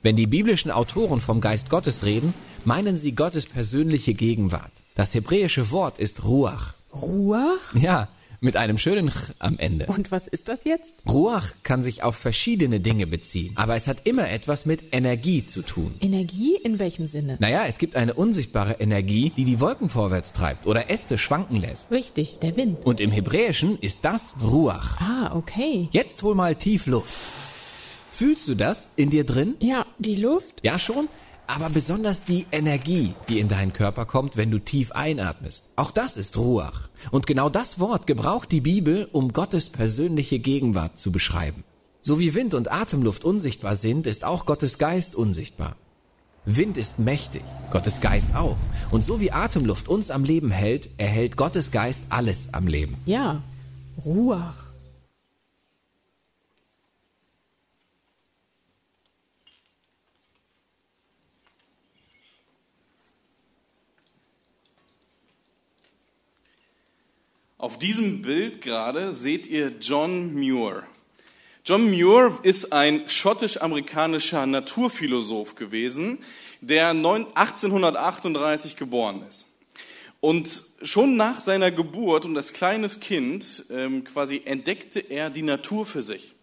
Wenn die biblischen Autoren vom Geist Gottes reden, meinen sie Gottes persönliche Gegenwart. Das hebräische Wort ist Ruach. Ruach? Ja, mit einem schönen Ch am Ende. Und was ist das jetzt? Ruach kann sich auf verschiedene Dinge beziehen, aber es hat immer etwas mit Energie zu tun. Energie in welchem Sinne? Naja, es gibt eine unsichtbare Energie, die die Wolken vorwärts treibt oder Äste schwanken lässt. Richtig, der Wind. Und im Hebräischen ist das Ruach. Ah, okay. Jetzt hol mal tief Luft. Fühlst du das in dir drin? Ja, die Luft? Ja schon, aber besonders die Energie, die in deinen Körper kommt, wenn du tief einatmest. Auch das ist Ruach. Und genau das Wort gebraucht die Bibel, um Gottes persönliche Gegenwart zu beschreiben. So wie Wind und Atemluft unsichtbar sind, ist auch Gottes Geist unsichtbar. Wind ist mächtig, Gottes Geist auch. Und so wie Atemluft uns am Leben hält, erhält Gottes Geist alles am Leben. Ja, Ruach. Auf diesem Bild gerade seht ihr John Muir. John Muir ist ein schottisch-amerikanischer Naturphilosoph gewesen, der 1838 geboren ist. Und schon nach seiner Geburt und als kleines Kind ähm, quasi entdeckte er die Natur für sich.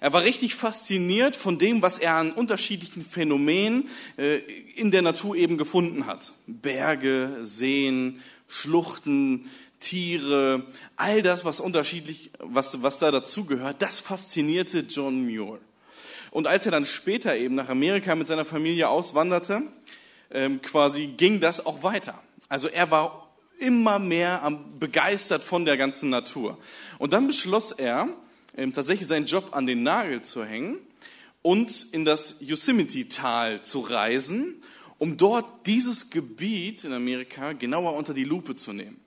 Er war richtig fasziniert von dem, was er an unterschiedlichen Phänomenen äh, in der Natur eben gefunden hat. Berge, Seen, Schluchten, Tiere, all das, was unterschiedlich, was, was da dazugehört, das faszinierte John Muir. Und als er dann später eben nach Amerika mit seiner Familie auswanderte, ähm, quasi ging das auch weiter. Also er war immer mehr am, begeistert von der ganzen Natur. Und dann beschloss er, ähm, tatsächlich seinen Job an den Nagel zu hängen und in das Yosemite-Tal zu reisen, um dort dieses Gebiet in Amerika genauer unter die Lupe zu nehmen.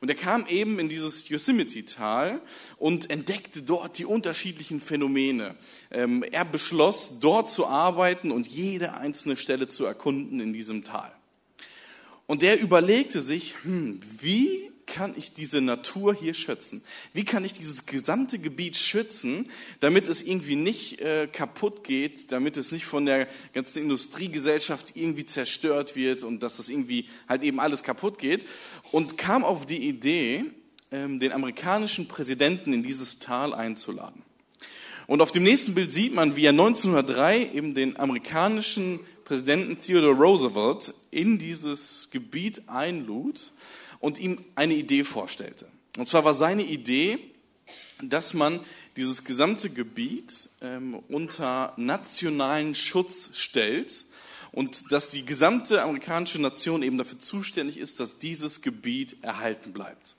Und er kam eben in dieses Yosemite-Tal und entdeckte dort die unterschiedlichen Phänomene. Ähm, er beschloss, dort zu arbeiten und jede einzelne Stelle zu erkunden in diesem Tal. Und der überlegte sich, hm, wie kann ich diese Natur hier schützen? Wie kann ich dieses gesamte Gebiet schützen, damit es irgendwie nicht äh, kaputt geht, damit es nicht von der ganzen Industriegesellschaft irgendwie zerstört wird und dass das irgendwie halt eben alles kaputt geht? Und kam auf die Idee, ähm, den amerikanischen Präsidenten in dieses Tal einzuladen. Und auf dem nächsten Bild sieht man, wie er 1903 eben den amerikanischen Präsidenten Theodore Roosevelt in dieses Gebiet einlud und ihm eine Idee vorstellte. Und zwar war seine Idee, dass man dieses gesamte Gebiet ähm, unter nationalen Schutz stellt und dass die gesamte amerikanische Nation eben dafür zuständig ist, dass dieses Gebiet erhalten bleibt.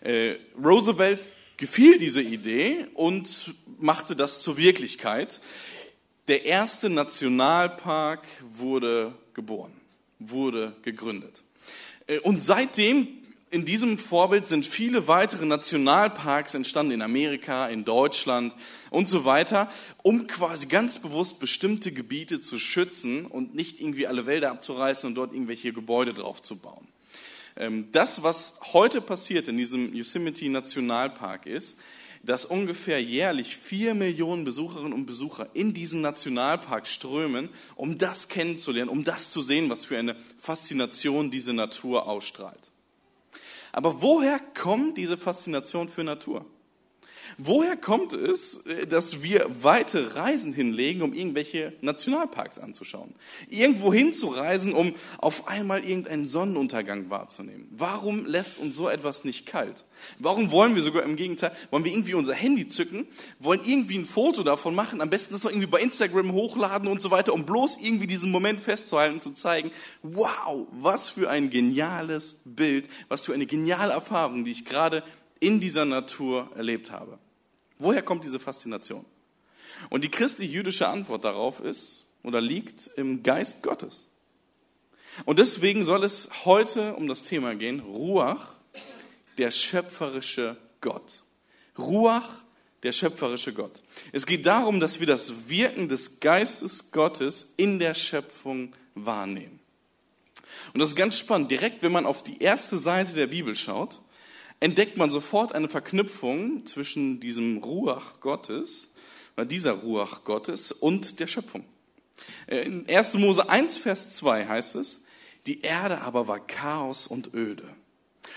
Äh, Roosevelt gefiel diese Idee und machte das zur Wirklichkeit. Der erste Nationalpark wurde geboren, wurde gegründet. Äh, und seitdem, in diesem Vorbild, sind viele weitere Nationalparks entstanden in Amerika, in Deutschland und so weiter, um quasi ganz bewusst bestimmte Gebiete zu schützen und nicht irgendwie alle Wälder abzureißen und dort irgendwelche Gebäude drauf zu bauen. Ähm, das, was heute passiert in diesem Yosemite Nationalpark ist, dass ungefähr jährlich vier Millionen Besucherinnen und Besucher in diesen Nationalpark strömen, um das kennenzulernen, um das zu sehen, was für eine Faszination diese Natur ausstrahlt. Aber woher kommt diese Faszination für Natur? Woher kommt es, äh, dass wir weite Reisen hinlegen, um irgendwelche Nationalparks anzuschauen? Irgendwo hinzureisen, um auf einmal irgendeinen Sonnenuntergang wahrzunehmen? Warum lässt uns so etwas nicht kalt? Warum wollen wir sogar im Gegenteil, wollen wir irgendwie unser Handy zücken, wollen irgendwie ein Foto davon machen, am besten das noch irgendwie bei Instagram hochladen und so weiter, um bloß irgendwie diesen Moment festzuhalten und zu zeigen, wow, was für ein geniales Bild, was für eine geniale Erfahrung, die ich gerade in dieser Natur erlebt habe. Woher kommt diese Faszination? Und die christlich-jüdische Antwort darauf ist oder liegt im Geist Gottes. Und deswegen soll es heute um das Thema gehen, Ruach, der schöpferische Gott. Ruach, der schöpferische Gott. Es geht darum, dass wir das Wirken des Geistes Gottes in der Schöpfung wahrnehmen. Und das ist ganz spannend. Direkt, wenn man auf die erste Seite der Bibel schaut, entdeckt man sofort eine Verknüpfung zwischen diesem Ruach Gottes, dieser Ruach Gottes und der Schöpfung. Äh, In 1. Mose 1, Vers 2 heißt es, die Erde aber war Chaos und öde.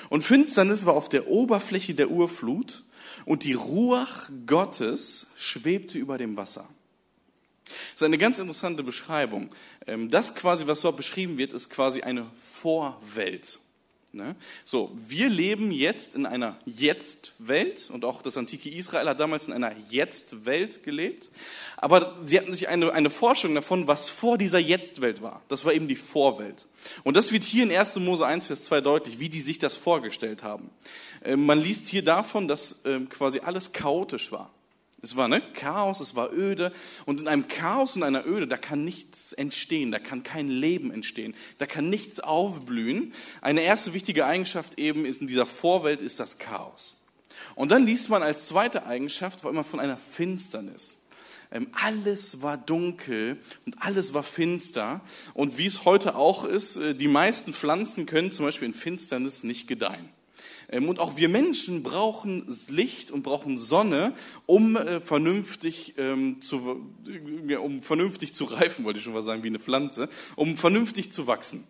Und Finsternis war auf der Oberfläche der Urflut und die Ruach Gottes schwebte über dem Wasser. Das ist eine ganz interessante Beschreibung. Ähm, Das quasi, was dort beschrieben wird, ist quasi eine Vorwelt. Ne? So, wir leben jetzt in einer Jetzt-Welt und auch das antike Israel hat damals in einer Jetzt-Welt gelebt. Aber sie hatten sich eine, eine Vorstellung davon, was vor dieser Jetzt-Welt war. Das war eben die Vorwelt. Und das wird hier in 1. Mose 1, Vers 2 deutlich, wie die sich das vorgestellt haben. Äh, Man liest hier davon, dass ähm, quasi alles chaotisch war. Es war ne, Chaos, es war öde. Und in einem Chaos und einer Öde, da kann nichts entstehen, da kann kein Leben entstehen, da kann nichts aufblühen. Eine erste wichtige Eigenschaft eben ist in dieser Vorwelt ist das Chaos. Und dann liest man als zweite Eigenschaft war immer von einer Finsternis. Ähm, Alles war dunkel und alles war finster. Und wie es heute auch ist, äh, die meisten Pflanzen können zum Beispiel in Finsternis nicht gedeihen. Ähm, Und auch wir Menschen brauchen Licht und brauchen Sonne, um äh, vernünftig, ähm, zu, äh, um vernünftig zu reifen, wollte ich schon mal sagen, wie eine Pflanze, um vernünftig zu wachsen.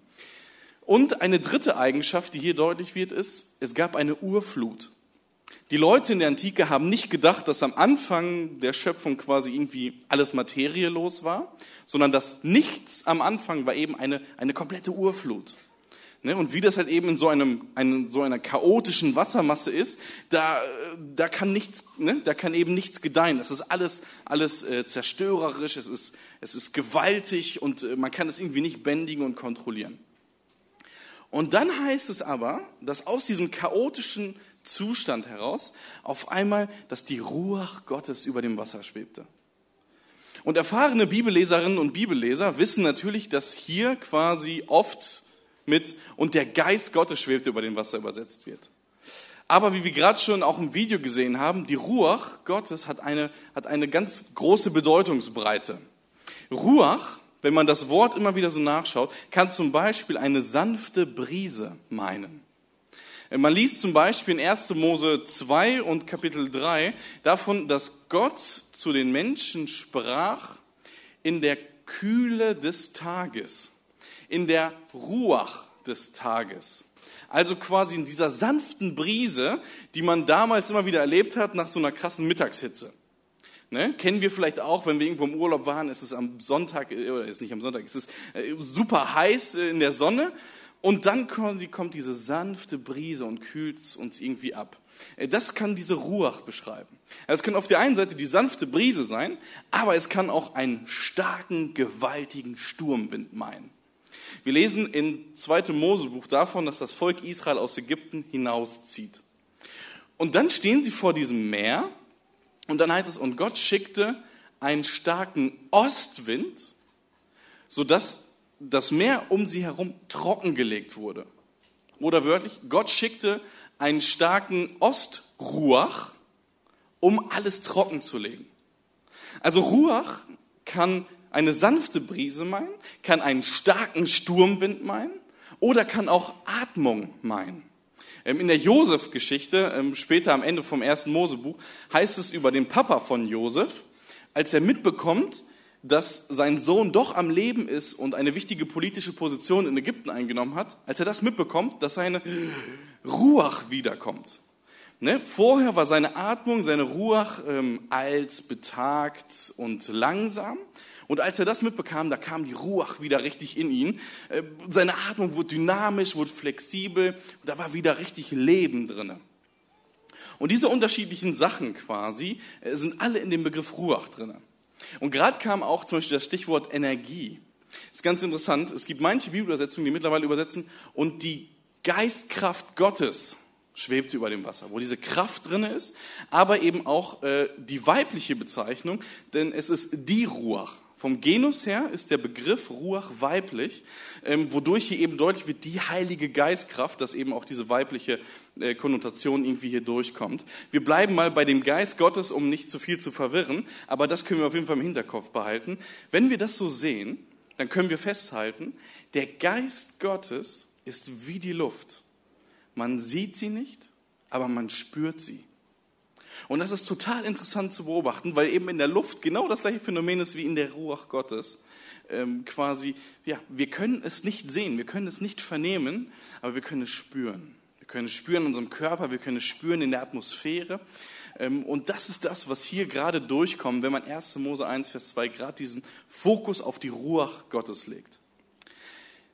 Und eine dritte Eigenschaft, die hier deutlich wird, ist, es gab eine Urflut. Die Leute in der Antike haben nicht gedacht, dass am Anfang der Schöpfung quasi irgendwie alles materielos war, sondern dass nichts am Anfang war eben eine, eine komplette Urflut. Ne, und wie das halt eben in so, einem, einem, so einer chaotischen Wassermasse ist, da, da, kann nichts, ne, da kann eben nichts gedeihen. Es ist alles, alles äh, zerstörerisch, es ist, es ist gewaltig und äh, man kann es irgendwie nicht bändigen und kontrollieren. Und dann heißt es aber, dass aus diesem chaotischen Zustand heraus auf einmal, dass die Ruach Gottes über dem Wasser schwebte. Und erfahrene Bibelleserinnen und Bibelleser wissen natürlich, dass hier quasi oft mit und der Geist Gottes schwebte über dem Wasser übersetzt wird. Aber wie wir gerade schon auch im Video gesehen haben, die Ruach Gottes hat eine, hat eine ganz große Bedeutungsbreite. Ruach, wenn man das Wort immer wieder so nachschaut, kann zum Beispiel eine sanfte Brise meinen. Man liest zum Beispiel in 1. Mose 2 und Kapitel 3 davon, dass Gott zu den Menschen sprach in der Kühle des Tages, in der Ruach des Tages. Also quasi in dieser sanften Brise, die man damals immer wieder erlebt hat nach so einer krassen Mittagshitze. Ne? Kennen wir vielleicht auch, wenn wir irgendwo im Urlaub waren, ist es am Sonntag, äh, oder ist nicht am Sonntag, ist es äh, super heiß äh, in der Sonne und dann kommt, kommt diese sanfte Brise und kühlt uns irgendwie ab. Das kann diese Ruach beschreiben. Es kann auf der einen Seite die sanfte Brise sein, aber es kann auch einen starken, gewaltigen Sturmwind meinen. Wir lesen in 2. Mosebuch davon, dass das Volk Israel aus Ägypten hinauszieht. Und dann stehen sie vor diesem Meer und dann heißt es, und Gott schickte einen starken Ostwind, sodass das Meer um sie herum trockengelegt wurde. Oder wörtlich, Gott schickte einen starken Ostruach, um alles trocken zu legen. Also Ruach kann eine sanfte Brise meinen, kann einen starken Sturmwind meinen oder kann auch Atmung meinen. Ähm, In der Josef-Geschichte, ähm, später am Ende vom ersten Mosebuch, heißt es über den Papa von Josef, als er mitbekommt, dass sein Sohn doch am Leben ist und eine wichtige politische Position in Ägypten eingenommen hat, als er das mitbekommt, dass seine Ruach wiederkommt. Ne? Vorher war seine Atmung, seine Ruach ähm, alt, betagt und langsam. Und als er das mitbekam, da kam die Ruach wieder richtig in ihn. Äh, seine Atmung wurde dynamisch, wurde flexibel. Da war wieder richtig Leben drinne. Und diese unterschiedlichen Sachen quasi äh, sind alle in dem Begriff Ruach drinne. Und gerade kam auch zum Beispiel das Stichwort Energie. Das ist ganz interessant. Es gibt manche Bibelübersetzungen, die mittlerweile übersetzen, und die Geistkraft Gottes schwebte über dem Wasser, wo diese Kraft drinne ist, aber eben auch äh, die weibliche Bezeichnung, denn es ist die Ruach. Vom Genus her ist der Begriff Ruach weiblich, ähm, wodurch hier eben deutlich wird, die heilige Geistkraft, dass eben auch diese weibliche äh, Konnotation irgendwie hier durchkommt. Wir bleiben mal bei dem Geist Gottes, um nicht zu viel zu verwirren, aber das können wir auf jeden Fall im Hinterkopf behalten. Wenn wir das so sehen, dann können wir festhalten, der Geist Gottes ist wie die Luft. Man sieht sie nicht, aber man spürt sie. Und das ist total interessant zu beobachten, weil eben in der Luft genau das gleiche Phänomen ist wie in der Ruach Gottes. Ähm, quasi, ja, wir können es nicht sehen, wir können es nicht vernehmen, aber wir können es spüren. Wir können es spüren in unserem Körper, wir können es spüren in der Atmosphäre. Ähm, und das ist das, was hier gerade durchkommt, wenn man 1. Mose 1, Vers 2 gerade diesen Fokus auf die Ruach Gottes legt.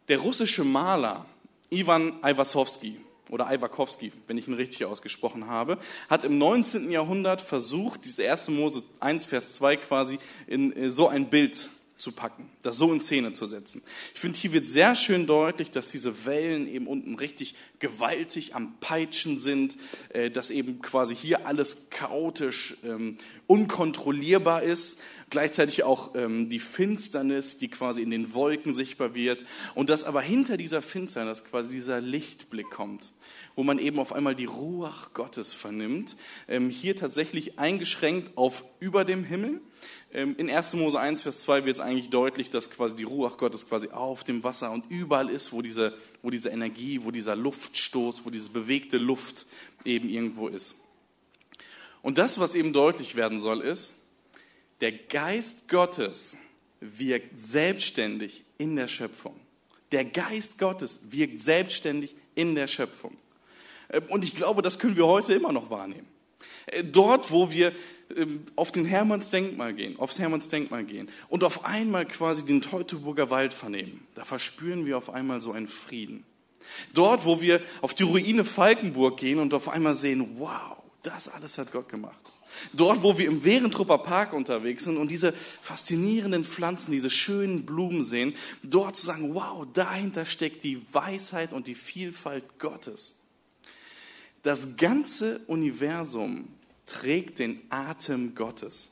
Der russische Maler Ivan Iwasowski, oder Iwakowski, wenn ich ihn richtig ausgesprochen habe, hat im 19. Jahrhundert versucht, diese 1. Mose 1, Vers 2 quasi in äh, so ein Bild zu packen, das so in Szene zu setzen. Ich finde, hier wird sehr schön deutlich, dass diese Wellen eben unten richtig gewaltig am Peitschen sind, äh, dass eben quasi hier alles chaotisch, ähm, unkontrollierbar ist, gleichzeitig auch ähm, die Finsternis, die quasi in den Wolken sichtbar wird und dass aber hinter dieser Finsternis quasi dieser Lichtblick kommt wo man eben auf einmal die Ruach Gottes vernimmt. Ähm, hier tatsächlich eingeschränkt auf über dem Himmel. Ähm, in 1. Mose 1, Vers 2 wird es eigentlich deutlich, dass quasi die Ruach Gottes quasi auf dem Wasser und überall ist, wo diese, wo diese Energie, wo dieser Luftstoß, wo diese bewegte Luft eben irgendwo ist. Und das, was eben deutlich werden soll, ist, der Geist Gottes wirkt selbstständig in der Schöpfung. Der Geist Gottes wirkt selbstständig in der Schöpfung. Ähm, und ich glaube, das können wir heute immer noch wahrnehmen. Äh, dort, wo wir ähm, auf den Hermannsdenkmal gehen, aufs Hermannsdenkmal gehen und auf einmal quasi den Teutoburger Wald vernehmen, da verspüren wir auf einmal so einen Frieden. Dort, wo wir auf die Ruine Falkenburg gehen und auf einmal sehen, wow, das alles hat Gott gemacht. Dort, wo wir im Wehrentrupper Park unterwegs sind und diese faszinierenden Pflanzen, diese schönen Blumen sehen, dort zu sagen, wow, dahinter steckt die Weisheit und die Vielfalt Gottes. Das ganze Universum trägt den Atem Gottes.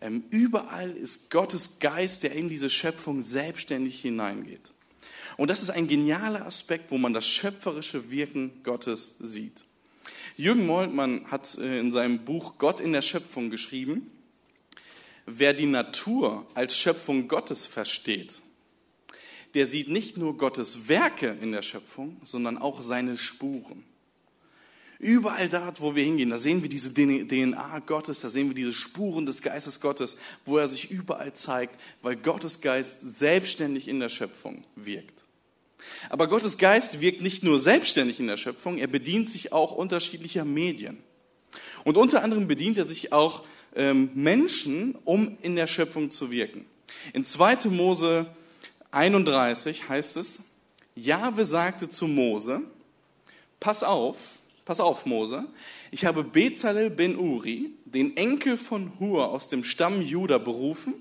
Ähm, überall ist Gottes Geist, der in diese Schöpfung selbstständig hineingeht. Und das ist ein genialer Aspekt, wo man das schöpferische Wirken Gottes sieht. Jürgen Moltmann hat äh, in seinem Buch Gott in der Schöpfung geschrieben, wer die Natur als Schöpfung Gottes versteht, der sieht nicht nur Gottes Werke in der Schöpfung, sondern auch seine Spuren. Überall dort, wo wir hingehen, da sehen wir diese DNA Gottes, da sehen wir diese Spuren des Geistes Gottes, wo er sich überall zeigt, weil Gottes Geist selbstständig in der Schöpfung wirkt. Aber Gottes Geist wirkt nicht nur selbstständig in der Schöpfung, er bedient sich auch unterschiedlicher Medien. Und unter anderem bedient er sich auch ähm, Menschen, um in der Schöpfung zu wirken. In 2. Mose 31 heißt es, Jahwe sagte zu Mose, pass auf, Pass auf, Mose. Ich habe Bezalel ben Uri, den Enkel von Hur aus dem Stamm Juda, berufen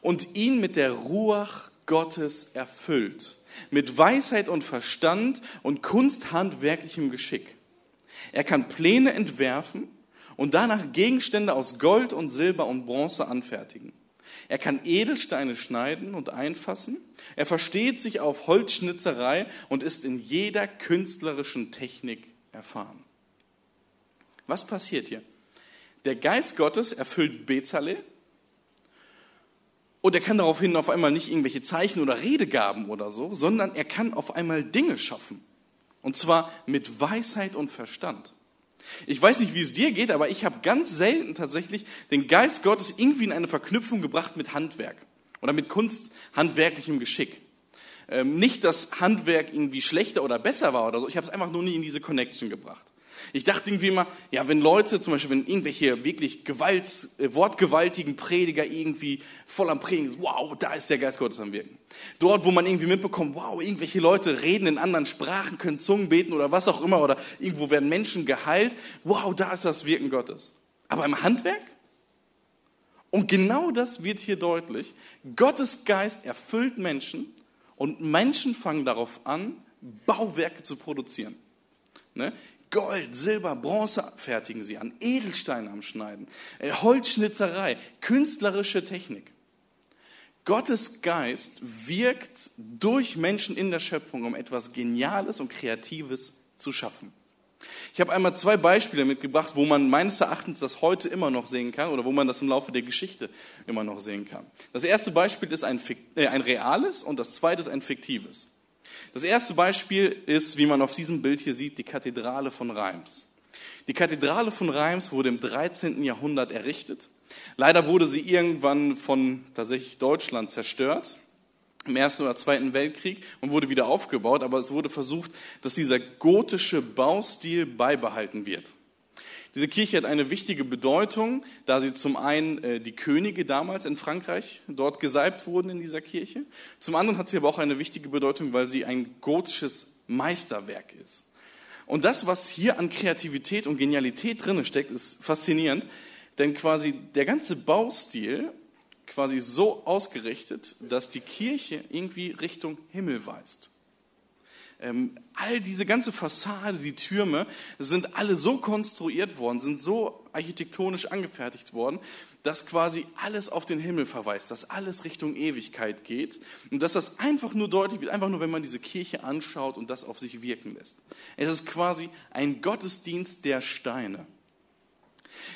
und ihn mit der Ruach Gottes erfüllt, mit Weisheit und Verstand und kunsthandwerklichem Geschick. Er kann Pläne entwerfen und danach Gegenstände aus Gold und Silber und Bronze anfertigen. Er kann Edelsteine schneiden und einfassen. Er versteht sich auf Holzschnitzerei und ist in jeder künstlerischen Technik erfahren. Was passiert hier? Der Geist Gottes erfüllt Bezalel und er kann daraufhin auf einmal nicht irgendwelche Zeichen oder Redegaben oder so, sondern er kann auf einmal Dinge schaffen. Und zwar mit Weisheit und Verstand. Ich weiß nicht, wie es dir geht, aber ich habe ganz selten tatsächlich den Geist Gottes irgendwie in eine Verknüpfung gebracht mit Handwerk oder mit kunsthandwerklichem Geschick. Ähm, nicht, dass Handwerk irgendwie schlechter oder besser war oder so. Ich habe es einfach nur nie in diese Connection gebracht. Ich dachte irgendwie immer, ja, wenn Leute, zum Beispiel, wenn irgendwelche wirklich Gewalt, äh, wortgewaltigen Prediger irgendwie voll am Predigen sind, wow, da ist der Geist Gottes am Wirken. Dort, wo man irgendwie mitbekommt, wow, irgendwelche Leute reden in anderen Sprachen, können Zungen beten oder was auch immer, oder irgendwo werden Menschen geheilt, wow, da ist das Wirken Gottes. Aber im Handwerk? Und genau das wird hier deutlich. Gottes Geist erfüllt Menschen und Menschen fangen darauf an, Bauwerke zu produzieren. Ne? Gold, Silber, Bronze fertigen sie an, Edelsteine am Schneiden, äh, Holzschnitzerei, künstlerische Technik. Gottes Geist wirkt durch Menschen in der Schöpfung, um etwas Geniales und Kreatives zu schaffen. Ich habe einmal zwei Beispiele mitgebracht, wo man meines Erachtens das heute immer noch sehen kann oder wo man das im Laufe der Geschichte immer noch sehen kann. Das erste Beispiel ist ein, äh, ein reales und das zweite ist ein fiktives. Das erste Beispiel ist, wie man auf diesem Bild hier sieht, die Kathedrale von Reims. Die Kathedrale von Reims wurde im 13. Jahrhundert errichtet. Leider wurde sie irgendwann von tatsächlich Deutschland zerstört im Ersten oder Zweiten Weltkrieg und wurde wieder aufgebaut, aber es wurde versucht, dass dieser gotische Baustil beibehalten wird. Diese Kirche hat eine wichtige Bedeutung, da sie zum einen äh, die Könige damals in Frankreich dort gesalbt wurden in dieser Kirche. Zum anderen hat sie aber auch eine wichtige Bedeutung, weil sie ein gotisches Meisterwerk ist. Und das, was hier an Kreativität und Genialität drin steckt, ist faszinierend, denn quasi der ganze Baustil quasi so ausgerichtet, dass die Kirche irgendwie Richtung Himmel weist. Ähm, all diese ganze Fassade, die Türme sind alle so konstruiert worden, sind so architektonisch angefertigt worden, dass quasi alles auf den Himmel verweist, dass alles Richtung Ewigkeit geht und dass das einfach nur deutlich wird, einfach nur, wenn man diese Kirche anschaut und das auf sich wirken lässt. Es ist quasi ein Gottesdienst der Steine.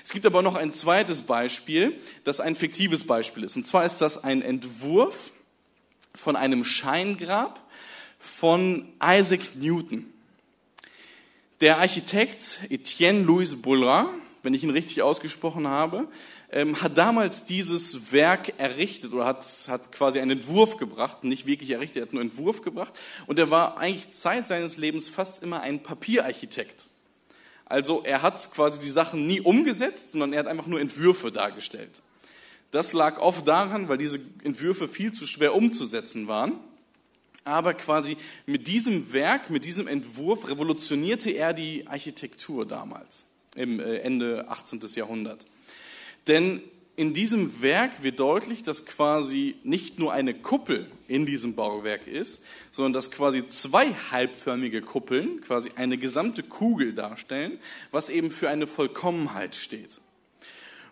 Es gibt aber noch ein zweites Beispiel, das ein fiktives Beispiel ist. Und zwar ist das ein Entwurf von einem Scheingrab von Isaac Newton. Der Architekt Etienne Louis Boulard, wenn ich ihn richtig ausgesprochen habe, ähm, hat damals dieses Werk errichtet oder hat, hat quasi einen Entwurf gebracht, nicht wirklich errichtet, er hat einen Entwurf gebracht. Und er war eigentlich Zeit seines Lebens fast immer ein Papierarchitekt. Also er hat quasi die Sachen nie umgesetzt, sondern er hat einfach nur Entwürfe dargestellt. Das lag oft daran, weil diese Entwürfe viel zu schwer umzusetzen waren. Aber quasi mit diesem Werk, mit diesem Entwurf revolutionierte er die Architektur damals, im äh, Ende 18. Jahrhundert. Denn in diesem Werk wird deutlich, dass quasi nicht nur eine Kuppel in diesem Bauwerk ist, sondern dass quasi zwei halbförmige Kuppeln quasi eine gesamte Kugel darstellen, was eben für eine Vollkommenheit steht.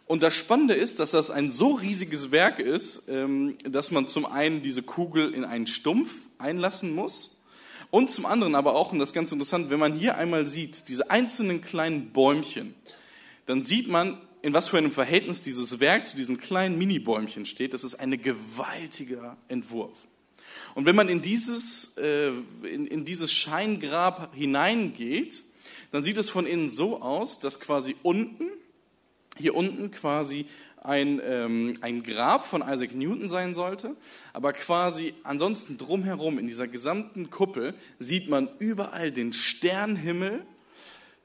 Und das Spannende ist, dass das ein so riesiges Werk ist, ähm, dass man zum einen diese Kugel in einen Stumpf einlassen muss und zum anderen aber auch, und das ist ganz interessant, wenn man hier einmal sieht, diese einzelnen kleinen Bäumchen, dann sieht man, in was für einem Verhältnis dieses Werk zu diesen kleinen Mini-Bäumchen steht. Das ist ein gewaltiger Entwurf. Und wenn man in dieses, äh, in, in dieses Scheingrab hineingeht, dann sieht es von innen so aus, dass quasi unten hier unten quasi ein, ähm, ein Grab von Isaac Newton sein sollte, aber quasi ansonsten drumherum in dieser gesamten Kuppel sieht man überall den Sternhimmel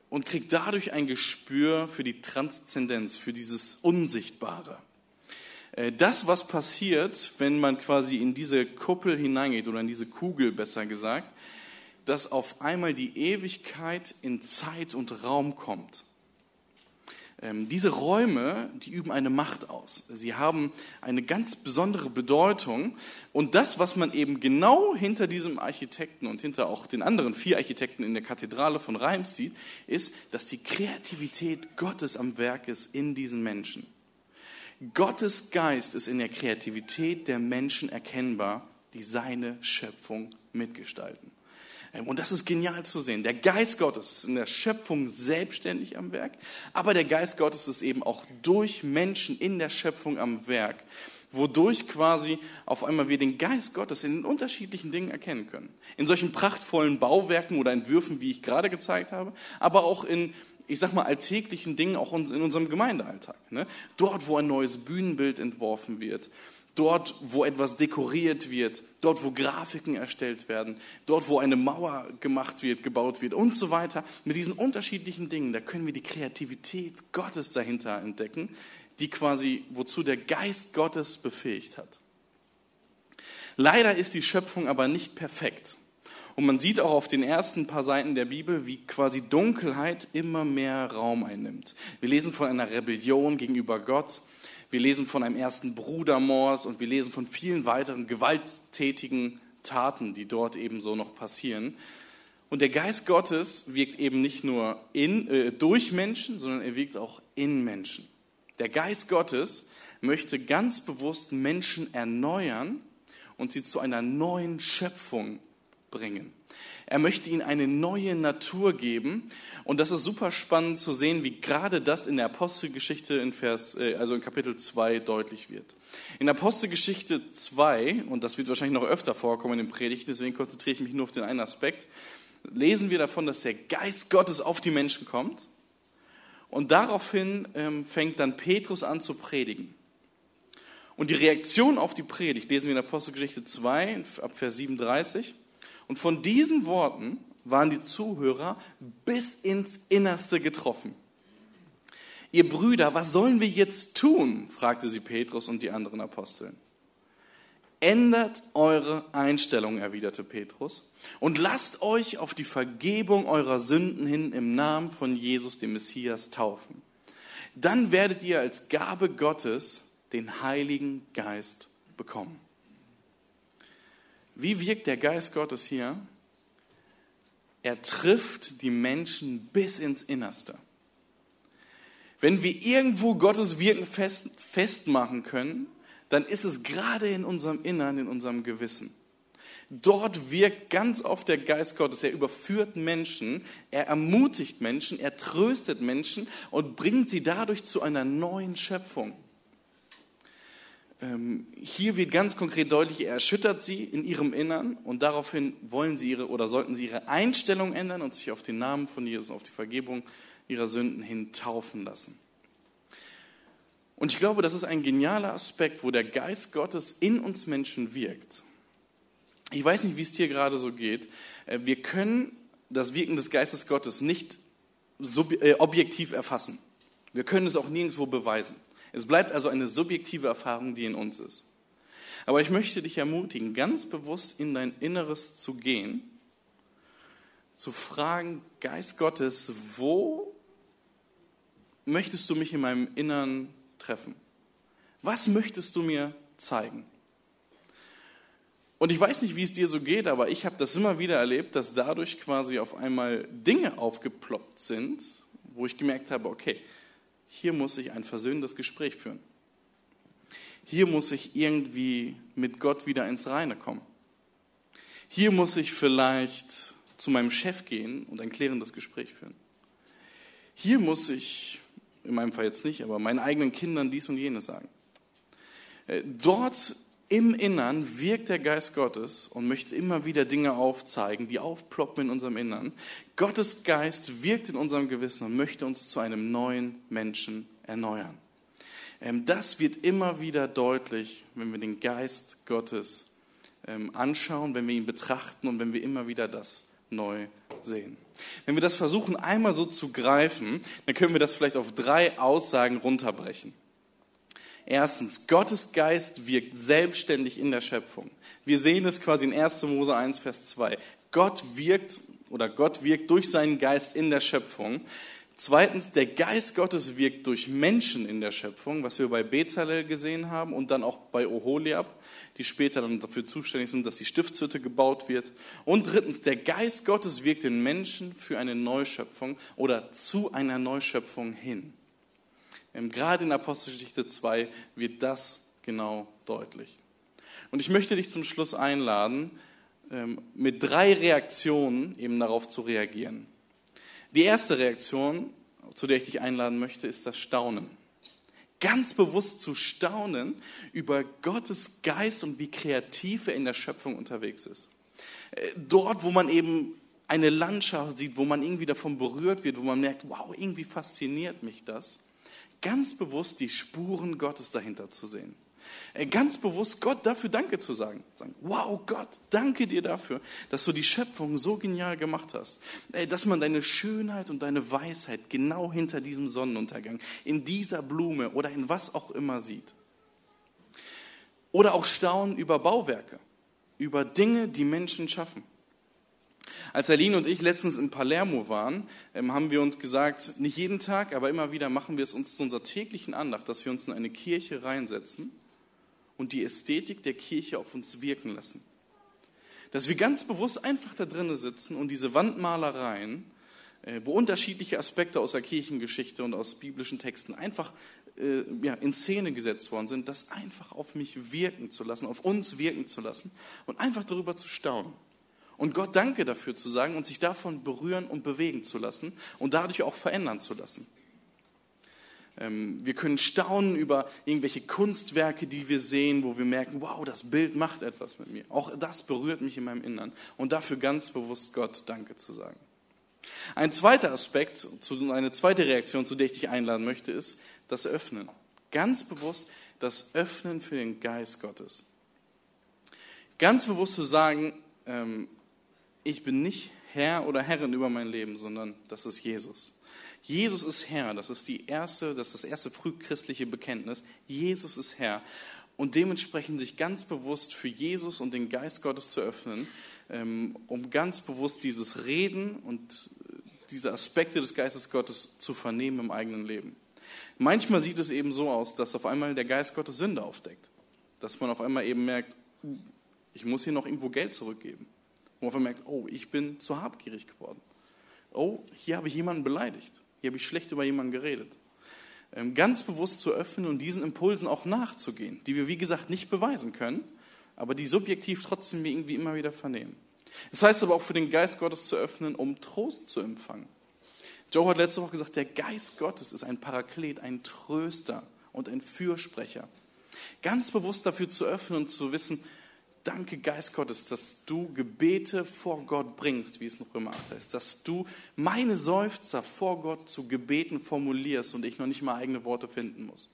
und kriegt dadurch ein Gespür für die Transzendenz, für dieses Unsichtbare. Äh, das, was passiert, wenn man quasi in diese Kuppel hineingeht oder in diese Kugel besser gesagt, dass auf einmal die Ewigkeit in Zeit und Raum kommt. Ähm, diese Räume, die üben eine Macht aus. Sie haben eine ganz besondere Bedeutung. Und das, was man eben genau hinter diesem Architekten und hinter auch den anderen vier Architekten in der Kathedrale von Reims sieht, ist, dass die Kreativität Gottes am Werk ist in diesen Menschen. Gottes Geist ist in der Kreativität der Menschen erkennbar, die seine Schöpfung mitgestalten. Ähm, und das ist genial zu sehen. Der Geist Gottes ist in der Schöpfung selbstständig am Werk, aber der Geist Gottes ist eben auch durch Menschen in der Schöpfung am Werk, wodurch quasi auf einmal wir den Geist Gottes in den unterschiedlichen Dingen erkennen können. In solchen prachtvollen Bauwerken oder Entwürfen, wie ich gerade gezeigt habe, aber auch in ich sag mal, alltäglichen Dingen, auch in unserem Gemeindealltag. Ne? Dort, wo ein neues Bühnenbild entworfen wird, dort, wo etwas dekoriert wird, dort, wo Grafiken erstellt werden, dort, wo eine Mauer gemacht wird, gebaut wird und so weiter. Mit diesen unterschiedlichen Dingen, da können wir die Kreativität Gottes dahinter entdecken, die quasi, wozu der Geist Gottes befähigt hat. Leider ist die Schöpfung aber nicht perfekt. Und man sieht auch auf den ersten paar Seiten der Bibel, wie quasi Dunkelheit immer mehr Raum einnimmt. Wir lesen von einer Rebellion gegenüber Gott. Wir lesen von einem ersten Brudermord und wir lesen von vielen weiteren gewalttätigen Taten, die dort eben so noch passieren. Und der Geist Gottes wirkt eben nicht nur in, äh, durch Menschen, sondern er wirkt auch in Menschen. Der Geist Gottes möchte ganz bewusst Menschen erneuern und sie zu einer neuen Schöpfung bringen. Er möchte ihnen eine neue Natur geben. Und das ist super spannend zu sehen, wie gerade das in der Apostelgeschichte in Vers, äh, also in Kapitel 2 deutlich wird. In Apostelgeschichte 2, und das wird wahrscheinlich noch öfter vorkommen in den Predigten, deswegen konzentriere ich mich nur auf den einen Aspekt, lesen wir davon, dass der Geist Gottes auf die Menschen kommt Und daraufhin ähm, fängt dann Petrus an zu predigen. Und die Reaktion auf die Predigt lesen wir in Apostelgeschichte 2, ab Vers 37. Und von diesen Worten waren die Zuhörer bis ins Innerste getroffen. Ihr Brüder, was sollen wir jetzt tun? fragte sie Petrus und die anderen Aposteln. Ändert eure Einstellung, erwiderte Petrus, und lasst euch auf die Vergebung eurer Sünden hin im Namen von Jesus, dem Messias, taufen. Dann werdet ihr als Gabe Gottes den Heiligen Geist bekommen. Wie wirkt der Geist Gottes hier? Er trifft die Menschen bis ins Innerste. Wenn wir irgendwo Gottes Wirken fest, festmachen können, dann ist es gerade in unserem Innern, in unserem Gewissen. Dort wirkt ganz oft der Geist Gottes. Er überführt Menschen, er ermutigt Menschen, er tröstet Menschen und bringt sie dadurch zu einer neuen Schöpfung. Ähm, hier wird ganz konkret deutlich, er erschüttert sie in ihrem Innern und daraufhin wollen sie ihre oder sollten sie ihre Einstellung ändern und sich auf den Namen von Jesus, auf die Vergebung ihrer Sünden hin taufen lassen. Und ich glaube, das ist ein genialer Aspekt, wo der Geist Gottes in uns Menschen wirkt. Ich weiß nicht, wie es dir gerade so geht. Äh, wir können das Wirken des Geistes Gottes nicht äh, objektiv erfassen. Wir können es auch nirgendwo beweisen. Es bleibt also eine subjektive Erfahrung, die in uns ist. Aber ich möchte dich ermutigen, ganz bewusst in dein Inneres zu gehen, zu fragen, Geist Gottes, wo möchtest du mich in meinem Innern treffen? Was möchtest du mir zeigen? Und ich weiß nicht, wie es dir so geht, aber ich habe das immer wieder erlebt, dass dadurch quasi auf einmal Dinge aufgeploppt sind, wo ich gemerkt habe, okay, hier muss ich ein versöhnendes Gespräch führen. Hier muss ich irgendwie mit Gott wieder ins Reine kommen. Hier muss ich vielleicht zu meinem Chef gehen und ein klärendes Gespräch führen. Hier muss ich in meinem Fall jetzt nicht, aber meinen eigenen Kindern dies und jenes sagen. Äh, dort im Innern wirkt der Geist Gottes und möchte immer wieder Dinge aufzeigen, die aufploppen in unserem Innern. Gottes Geist wirkt in unserem Gewissen und möchte uns zu einem neuen Menschen erneuern. Ähm, das wird immer wieder deutlich, wenn wir den Geist Gottes ähm, anschauen, wenn wir ihn betrachten und wenn wir immer wieder das neu sehen. Wenn wir das versuchen einmal so zu greifen, dann können wir das vielleicht auf drei Aussagen runterbrechen. Erstens, Gottes Geist wirkt selbstständig in der Schöpfung. Wir sehen es quasi in 1. Mose 1, Vers 2. Gott wirkt oder Gott wirkt durch seinen Geist in der Schöpfung. Zweitens, der Geist Gottes wirkt durch Menschen in der Schöpfung, was wir bei Bezalel gesehen haben und dann auch bei Oholiab, die später dann dafür zuständig sind, dass die Stiftshütte gebaut wird. Und drittens, der Geist Gottes wirkt in Menschen für eine Neuschöpfung oder zu einer Neuschöpfung hin. Gerade in Apostelgeschichte 2 wird das genau deutlich. Und ich möchte dich zum Schluss einladen, ähm, mit drei Reaktionen eben darauf zu reagieren. Die erste Reaktion, zu der ich dich einladen möchte, ist das Staunen. Ganz bewusst zu staunen über Gottes Geist und wie kreativ er in der Schöpfung unterwegs ist. Äh, dort, wo man eben eine Landschaft sieht, wo man irgendwie davon berührt wird, wo man merkt, wow, irgendwie fasziniert mich das. Ganz bewusst die Spuren Gottes dahinter zu sehen. Äh, ganz bewusst Gott dafür Danke zu sagen. sagen. Wow, Gott, danke dir dafür, dass du die Schöpfung so genial gemacht hast. Dass man deine Schönheit und deine Weisheit genau hinter diesem Sonnenuntergang, in dieser Blume oder in was auch immer sieht. Oder auch staunen über Bauwerke, über Dinge, die Menschen schaffen. Als Aline und ich letztens in Palermo waren, ähm, haben wir uns gesagt, nicht jeden Tag, aber immer wieder machen wir es uns zu unserer täglichen Andacht, dass wir uns in eine Kirche reinsetzen und die Ästhetik der Kirche auf uns wirken lassen. Dass wir ganz bewusst einfach da drinnen sitzen und diese Wandmalereien, äh, wo unterschiedliche Aspekte aus der Kirchengeschichte und aus biblischen Texten einfach äh, in Szene gesetzt worden sind, das einfach auf mich wirken zu lassen, auf uns wirken zu lassen und einfach darüber zu staunen. Und Gott danke dafür zu sagen und sich davon berühren und bewegen zu lassen und dadurch auch verändern zu lassen. Ähm, wir können staunen über irgendwelche Kunstwerke, die wir sehen, wo wir merken, wow, das Bild macht etwas mit mir. Auch das berührt mich in meinem Innern. Und dafür ganz bewusst Gott Danke zu sagen. Ein zweiter Aspekt, eine zweite Reaktion, zu der ich dich einladen möchte, ist das Öffnen. Ganz bewusst das Öffnen für den Geist Gottes. Ganz bewusst zu sagen, ähm, ich bin nicht Herr oder Herrin über mein Leben, sondern das ist Jesus. Jesus ist Herr, das ist, die erste, das ist das erste frühchristliche Bekenntnis. Jesus ist Herr. Und dementsprechend sich ganz bewusst für Jesus und den Geist Gottes zu öffnen, ähm, um ganz bewusst dieses Reden und diese Aspekte des Geistes Gottes zu vernehmen im eigenen Leben. Manchmal sieht es eben so aus, dass auf einmal der Geist Gottes Sünde aufdeckt. Dass man auf einmal eben merkt, ich muss hier noch irgendwo Geld zurückgeben. Auf einmal merkt, oh, ich bin zu habgierig geworden. Oh, hier habe ich jemanden beleidigt. Hier habe ich schlecht über jemanden geredet. Ähm, ganz bewusst zu öffnen und diesen Impulsen auch nachzugehen, die wir, wie gesagt, nicht beweisen können, aber die subjektiv trotzdem irgendwie immer wieder vernehmen. Das heißt aber auch für den Geist Gottes zu öffnen, um Trost zu empfangen. Joe hat letzte Woche gesagt, der Geist Gottes ist ein Paraklet, ein Tröster und ein Fürsprecher. Ganz bewusst dafür zu öffnen und zu wissen, danke Geist Gottes, dass du Gebete vor Gott bringst, wie es noch immer heißt, dass du meine Seufzer vor Gott zu Gebeten formulierst und ich noch nicht mal eigene Worte finden muss.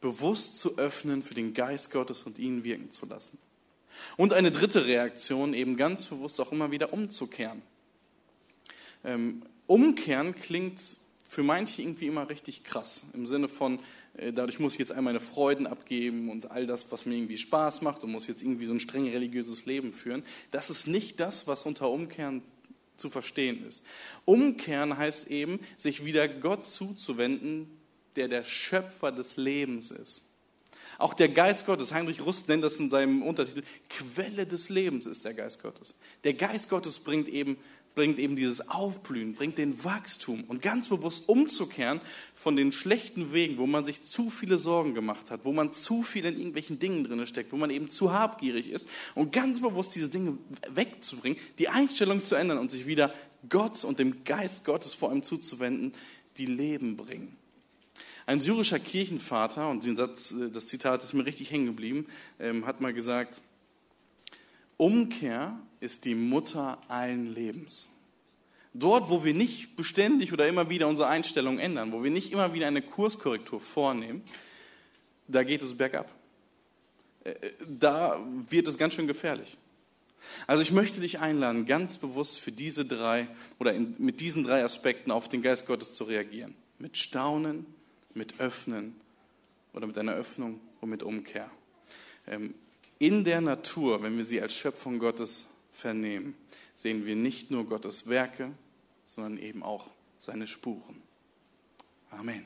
Bewusst zu öffnen für den Geist Gottes und ihn wirken zu lassen. Und eine dritte Reaktion, eben ganz bewusst auch immer wieder umzukehren. Ähm, umkehren klingt für manche irgendwie immer richtig krass. Im Sinne von, dadurch muss ich jetzt all meine Freuden abgeben und all das, was mir irgendwie Spaß macht und muss jetzt irgendwie so ein streng religiöses Leben führen. Das ist nicht das, was unter Umkehren zu verstehen ist. Umkehren heißt eben, sich wieder Gott zuzuwenden, der der Schöpfer des Lebens ist. Auch der Geist Gottes, Heinrich Rust nennt das in seinem Untertitel, Quelle des Lebens ist der Geist Gottes. Der Geist Gottes bringt eben bringt eben dieses Aufblühen, bringt den Wachstum und ganz bewusst umzukehren von den schlechten Wegen, wo man sich zu viele Sorgen gemacht hat, wo man zu viel in irgendwelchen Dingen drin steckt, wo man eben zu habgierig ist und ganz bewusst diese Dinge wegzubringen, die Einstellung zu ändern und sich wieder Gott und dem Geist Gottes vor allem zuzuwenden, die Leben bringen. Ein syrischer Kirchenvater, und Satz, das Zitat ist mir richtig hängen geblieben, ähm, hat mal gesagt, Umkehr ist die Mutter allen Lebens. Dort, wo wir nicht beständig oder immer wieder unsere Einstellung ändern, wo wir nicht immer wieder eine Kurskorrektur vornehmen, da geht es bergab. Äh, äh, da wird es ganz schön gefährlich. Also ich möchte dich einladen, ganz bewusst für diese drei oder in, mit diesen drei Aspekten auf den Geist Gottes zu reagieren. Mit Staunen, mit Öffnen oder mit einer Öffnung und mit Umkehr. Ähm, in der Natur, wenn wir sie als Schöpfung Gottes vernehmen, sehen wir nicht nur Gottes Werke, sondern eben auch seine Spuren. Amen.